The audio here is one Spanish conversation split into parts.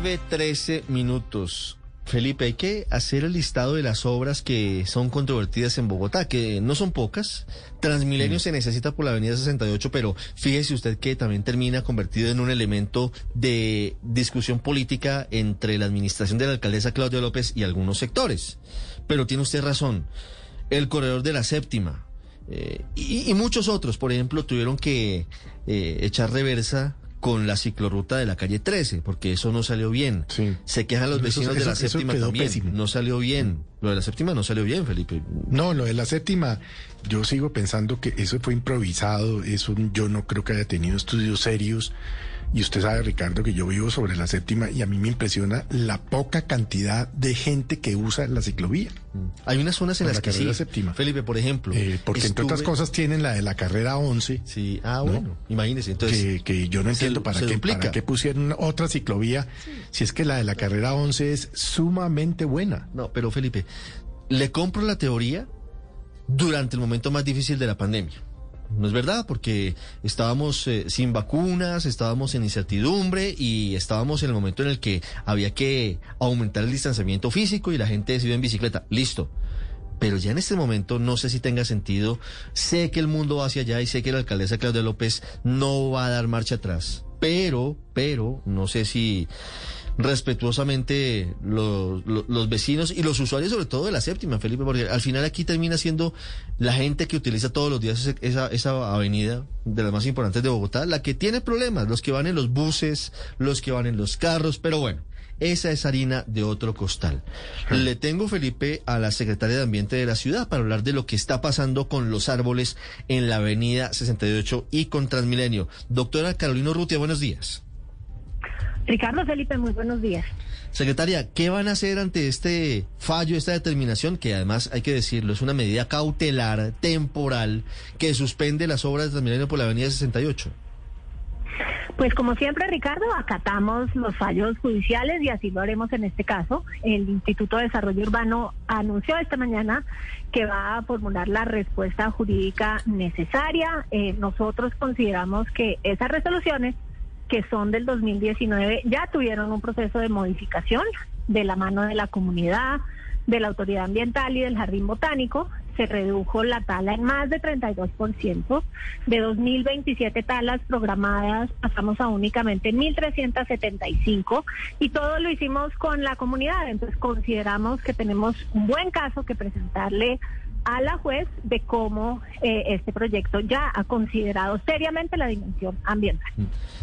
9, 13 minutos. Felipe, hay que hacer el listado de las obras que son controvertidas en Bogotá, que no son pocas. Transmilenio se necesita por la avenida 68, pero fíjese usted que también termina convertido en un elemento de discusión política entre la administración de la alcaldesa Claudia López y algunos sectores. Pero tiene usted razón. El corredor de la séptima eh, y, y muchos otros, por ejemplo, tuvieron que eh, echar reversa con la ciclorruta de la calle 13, porque eso no salió bien. Sí. Se quejan los Eso- vecinos de la séptima también. pésimo. No salió bien. Lo de la séptima no salió bien, Felipe. No, lo de la séptima, yo sigo pensando que eso fue improvisado, eso yo no creo que haya tenido estudios serios. Y usted sabe, Ricardo, que yo vivo sobre la séptima y a mí me impresiona la poca cantidad de gente que usa la ciclovía. Hay unas zonas en las la que sí. séptima. Felipe, por ejemplo. Eh, porque entre otras estuve- cosas tienen la de la carrera 11, Sí, ah, ¿no? bueno, imagínese. Entonces, que, que yo no se- entiendo para se qué, duplica. para qué pusieron otra ciclovía, si es que la de la carrera 11 es sumamente buena. No, pero Felipe, le compro la teoría durante el momento más difícil de la pandemia. No es verdad, porque estábamos eh, sin vacunas, estábamos en incertidumbre y estábamos en el momento en el que había que aumentar el distanciamiento físico y la gente iba en bicicleta. Listo. Pero ya en este momento no sé si tenga sentido. Sé que el mundo va hacia allá y sé que la alcaldesa Claudia López no va a dar marcha atrás. Pero, pero, no sé si respetuosamente los, los, los vecinos y los usuarios, sobre todo de la séptima, Felipe, porque al final aquí termina siendo la gente que utiliza todos los días esa, esa avenida de las más importantes de Bogotá, la que tiene problemas, los que van en los buses, los que van en los carros, pero bueno. Esa es harina de otro costal. Le tengo, Felipe, a la secretaria de Ambiente de la ciudad para hablar de lo que está pasando con los árboles en la avenida 68 y con Transmilenio. Doctora Carolina Rutia, buenos días. Ricardo Felipe, muy buenos días. Secretaria, ¿qué van a hacer ante este fallo, esta determinación, que además hay que decirlo, es una medida cautelar, temporal, que suspende las obras de Transmilenio por la avenida 68? Pues como siempre, Ricardo, acatamos los fallos judiciales y así lo haremos en este caso. El Instituto de Desarrollo Urbano anunció esta mañana que va a formular la respuesta jurídica necesaria. Eh, nosotros consideramos que esas resoluciones que son del 2019 ya tuvieron un proceso de modificación de la mano de la comunidad, de la autoridad ambiental y del jardín botánico. Se redujo la tala en más de 32%. De 2.027 talas programadas pasamos a únicamente 1.375 y todo lo hicimos con la comunidad. Entonces consideramos que tenemos un buen caso que presentarle a la juez de cómo eh, este proyecto ya ha considerado seriamente la dimensión ambiental.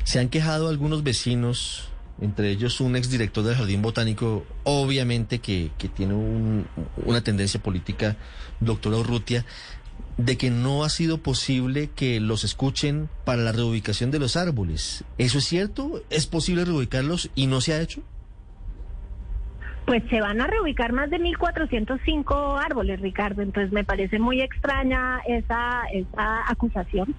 Se han quejado algunos vecinos, entre ellos un exdirector del Jardín Botánico, obviamente que, que tiene un- una tendencia política, doctor Urrutia, de que no ha sido posible que los escuchen para la reubicación de los árboles. ¿Eso es cierto? ¿Es posible reubicarlos y no se ha hecho? Pues se van a reubicar más de 1.405 árboles, Ricardo. Entonces me parece muy extraña esa, esa acusación.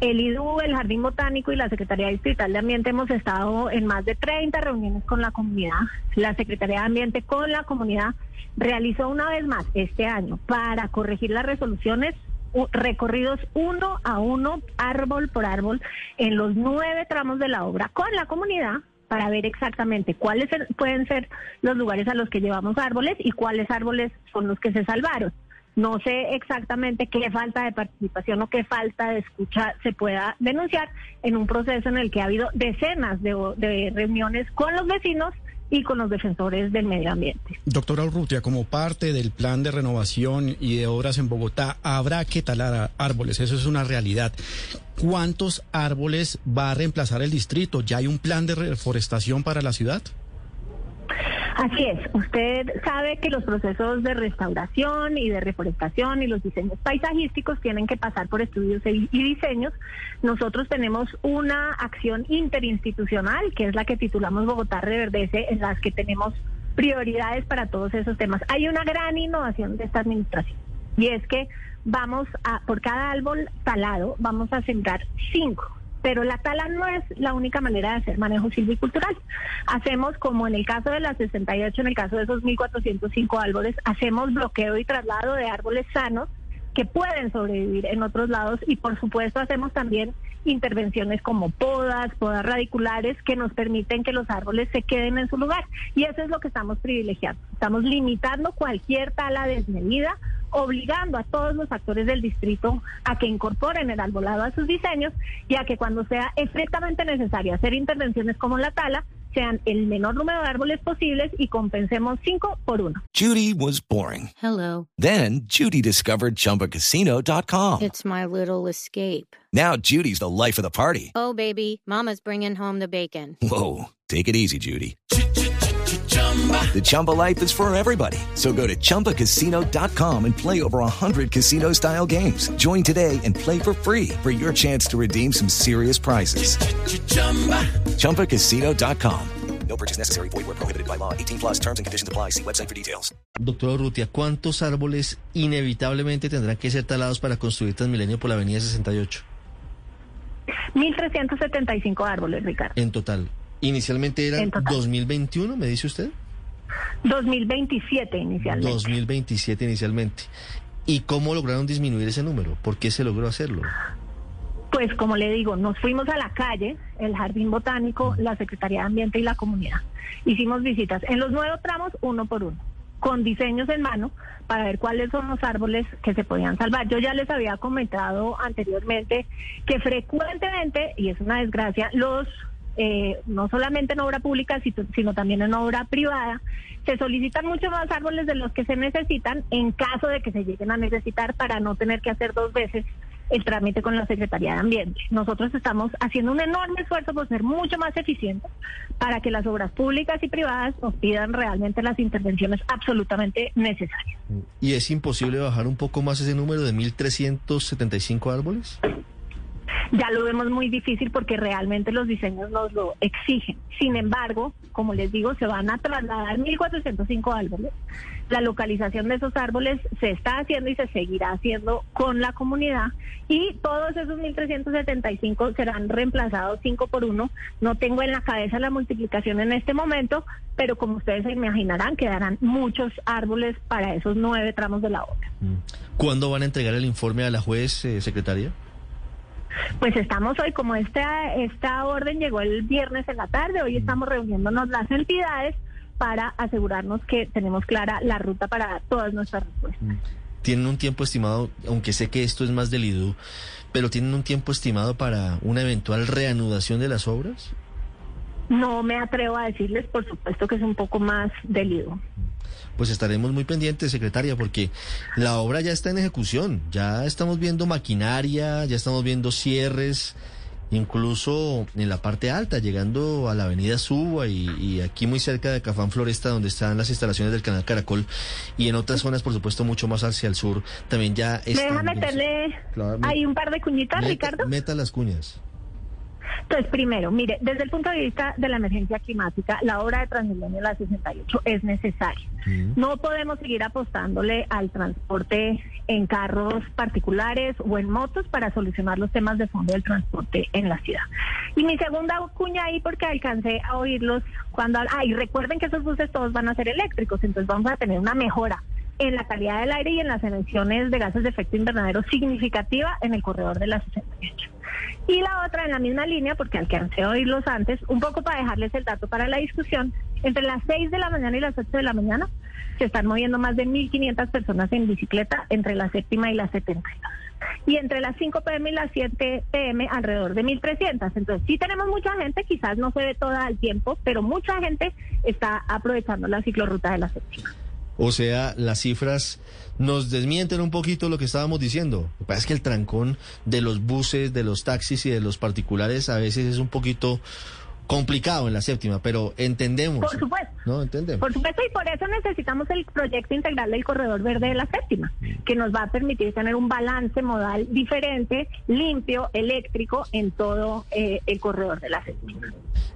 El IDU, el Jardín Botánico y la Secretaría Distrital de Ambiente hemos estado en más de 30 reuniones con la comunidad. La Secretaría de Ambiente con la comunidad realizó una vez más este año para corregir las resoluciones recorridos uno a uno, árbol por árbol, en los nueve tramos de la obra con la comunidad para ver exactamente cuáles pueden ser los lugares a los que llevamos árboles y cuáles árboles son los que se salvaron. No sé exactamente qué falta de participación o qué falta de escucha se pueda denunciar en un proceso en el que ha habido decenas de, de reuniones con los vecinos y con los defensores del medio ambiente. Doctora Urrutia, como parte del plan de renovación y de obras en Bogotá, habrá que talar árboles, eso es una realidad. ¿Cuántos árboles va a reemplazar el distrito? ¿Ya hay un plan de reforestación para la ciudad? Así es, usted sabe que los procesos de restauración y de reforestación y los diseños paisajísticos tienen que pasar por estudios y diseños. Nosotros tenemos una acción interinstitucional, que es la que titulamos Bogotá Reverdece, en las que tenemos prioridades para todos esos temas. Hay una gran innovación de esta administración y es que vamos a, por cada árbol talado, vamos a sembrar cinco. Pero la tala no es la única manera de hacer manejo silvicultural. Hacemos, como en el caso de las 68, en el caso de esos 1.405 árboles, hacemos bloqueo y traslado de árboles sanos que pueden sobrevivir en otros lados y por supuesto hacemos también intervenciones como podas, podas radiculares, que nos permiten que los árboles se queden en su lugar. Y eso es lo que estamos privilegiando. Estamos limitando cualquier tala desmedida, obligando a todos los actores del distrito a que incorporen el arbolado a sus diseños y a que cuando sea estrictamente necesario hacer intervenciones como la tala, sean el menor número de árboles posibles y compensemos cinco por uno. Judy was boring. Hello. Then Judy discovered ChumbaCasino.com. It's my little escape. Now Judy's the life of the party. Oh, baby, Mama's bringing home the bacon. Whoa, take it easy, Judy. The Chumba life is for everybody. So go to ChumbaCasino.com and play over 100 casino style games. Join today and play for free for your chance to redeem some serious prizes. ChumbaCasino.com. No purchase necessary. Void where prohibited by law. 18 plus terms and conditions apply. See website for details. Doctor Urrutia, ¿cuántos árboles inevitablemente tendrán que ser talados para construir Transmilenio por la Avenida 68? 1.375 árboles, Ricardo. En total. Inicialmente eran En total. 2021, me dice usted. 2027 inicialmente. 2027 inicialmente. ¿Y cómo lograron disminuir ese número? ¿Por qué se logró hacerlo? Pues como le digo, nos fuimos a la calle, el Jardín Botánico, la Secretaría de Ambiente y la comunidad. Hicimos visitas en los nueve tramos, uno por uno, con diseños en mano para ver cuáles son los árboles que se podían salvar. Yo ya les había comentado anteriormente que frecuentemente, y es una desgracia, los eh, no solamente en obra pública, sino, también en obra privada, se solicitan mucho más árboles de los que se necesitan en caso de que se lleguen a necesitar para no tener que hacer dos veces el trámite con la Secretaría de Ambiente. Nosotros estamos haciendo un enorme esfuerzo por ser mucho más eficientes para que las obras públicas y privadas nos pidan realmente las intervenciones absolutamente necesarias. ¿Y es imposible bajar un poco más ese número de 1.375 árboles? Ya lo vemos muy difícil porque realmente los diseños nos lo exigen. Sin embargo, como les digo, se van a trasladar 1.405 árboles. La localización de esos árboles se está haciendo y se seguirá haciendo con la comunidad y todos esos 1.375 serán reemplazados 5 por 1. No tengo en la cabeza la multiplicación en este momento, pero como ustedes se imaginarán, quedarán muchos árboles para esos nueve tramos de la obra. ¿Cuándo van a entregar el informe a la juez, eh, secretaria? Pues estamos hoy, como esta, esta orden llegó el viernes en la tarde, hoy estamos reuniéndonos las entidades para asegurarnos que tenemos clara la ruta para todas nuestras respuestas. ¿Tienen un tiempo estimado, aunque sé que esto es más del IDU, pero tienen un tiempo estimado para una eventual reanudación de las obras? No me atrevo a decirles, por supuesto que es un poco más delido. Pues estaremos muy pendientes, secretaria, porque la obra ya está en ejecución, ya estamos viendo maquinaria, ya estamos viendo cierres, incluso en la parte alta, llegando a la avenida Suba y, y aquí muy cerca de Cafán Floresta, donde están las instalaciones del canal Caracol, y en otras zonas, por supuesto, mucho más hacia el sur, también ya ¿Me están... deja meterle me- ahí un par de cuñitas, meta- Ricardo? Meta las cuñas. Entonces, primero, mire, desde el punto de vista de la emergencia climática, la obra de Transmilenio la 68 es necesaria. No podemos seguir apostándole al transporte en carros particulares o en motos para solucionar los temas de fondo del transporte en la ciudad. Y mi segunda cuña ahí, porque alcancé a oírlos cuando... Ah, y recuerden que esos buses todos van a ser eléctricos, entonces vamos a tener una mejora en la calidad del aire y en las emisiones de gases de efecto invernadero significativa en el corredor de la 68. Y la otra en la misma línea, porque alcancé a oírlos antes, un poco para dejarles el dato para la discusión, entre las 6 de la mañana y las 8 de la mañana se están moviendo más de 1.500 personas en bicicleta entre la séptima y la 72. Y entre las 5 pm y las 7 pm alrededor de 1.300. Entonces sí tenemos mucha gente, quizás no se ve toda al tiempo, pero mucha gente está aprovechando la ciclorruta de la séptima. O sea, las cifras nos desmienten un poquito lo que estábamos diciendo. Lo que pasa es que el trancón de los buses, de los taxis y de los particulares a veces es un poquito complicado en la séptima, pero entendemos. Por supuesto. No, entendemos. Por supuesto, y por eso necesitamos el proyecto integral del corredor verde de la séptima, que nos va a permitir tener un balance modal diferente, limpio, eléctrico en todo eh, el corredor de la séptima.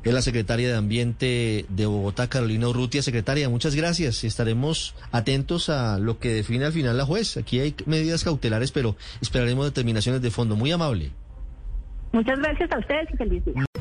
Es la secretaria de Ambiente de Bogotá, Carolina Urrutia. Secretaria, muchas gracias. Estaremos atentos a lo que define al final la juez. Aquí hay medidas cautelares, pero esperaremos determinaciones de fondo. Muy amable. Muchas gracias a ustedes y feliz día.